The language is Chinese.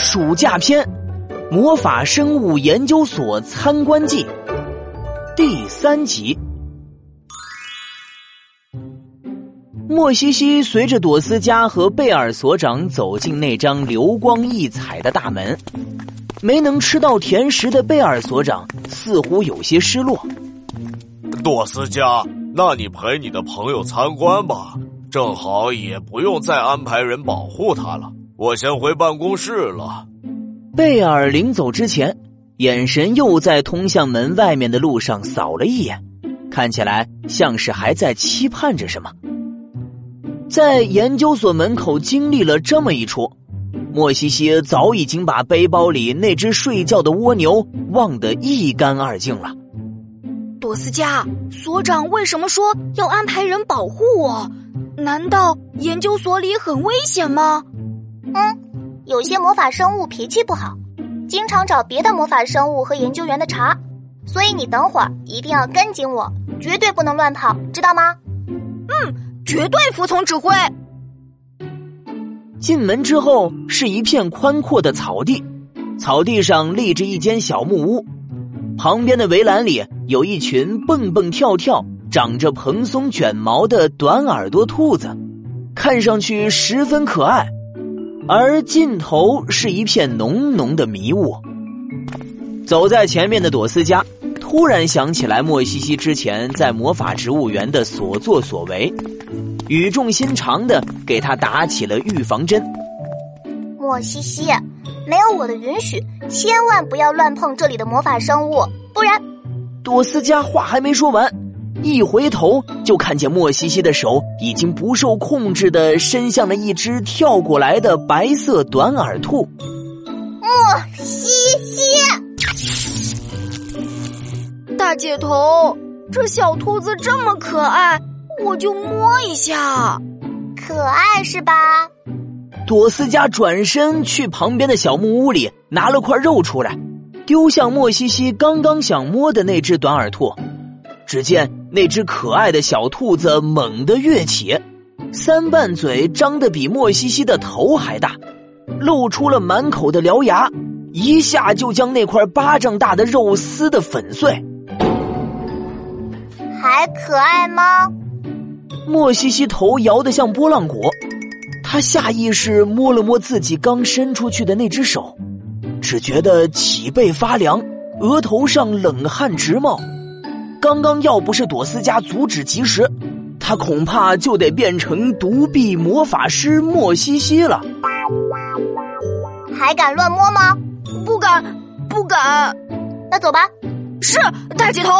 暑假篇：魔法生物研究所参观记第三集。莫西西随着朵斯加和贝尔所长走进那张流光溢彩的大门，没能吃到甜食的贝尔所长似乎有些失落。朵斯加，那你陪你的朋友参观吧，正好也不用再安排人保护他了。我先回办公室了。贝尔临走之前，眼神又在通向门外面的路上扫了一眼，看起来像是还在期盼着什么。在研究所门口经历了这么一出，莫西西早已经把背包里那只睡觉的蜗牛忘得一干二净了。朵斯加，所长为什么说要安排人保护我？难道研究所里很危险吗？嗯，有些魔法生物脾气不好，经常找别的魔法生物和研究员的茬，所以你等会儿一定要跟紧我，绝对不能乱跑，知道吗？嗯，绝对服从指挥。进门之后是一片宽阔的草地，草地上立着一间小木屋，旁边的围栏里有一群蹦蹦跳跳、长着蓬松卷毛的短耳朵兔子，看上去十分可爱。而尽头是一片浓浓的迷雾。走在前面的朵斯加突然想起来莫西西之前在魔法植物园的所作所为，语重心长的给他打起了预防针。莫西西，没有我的允许，千万不要乱碰这里的魔法生物，不然……朵斯加话还没说完。一回头，就看见莫西西的手已经不受控制的伸向了一只跳过来的白色短耳兔。莫西西，大姐头，这小兔子这么可爱，我就摸一下。可爱是吧？朵斯加转身去旁边的小木屋里拿了块肉出来，丢向莫西西刚刚想摸的那只短耳兔。只见那只可爱的小兔子猛地跃起，三瓣嘴张得比莫西西的头还大，露出了满口的獠牙，一下就将那块巴掌大的肉撕得粉碎。还可爱吗？莫西西头摇得像拨浪鼓，他下意识摸了摸自己刚伸出去的那只手，只觉得脊背发凉，额头上冷汗直冒。刚刚要不是朵斯加阻止及时，他恐怕就得变成独臂魔法师莫西西了。还敢乱摸吗？不敢，不敢。那走吧。是大姐头。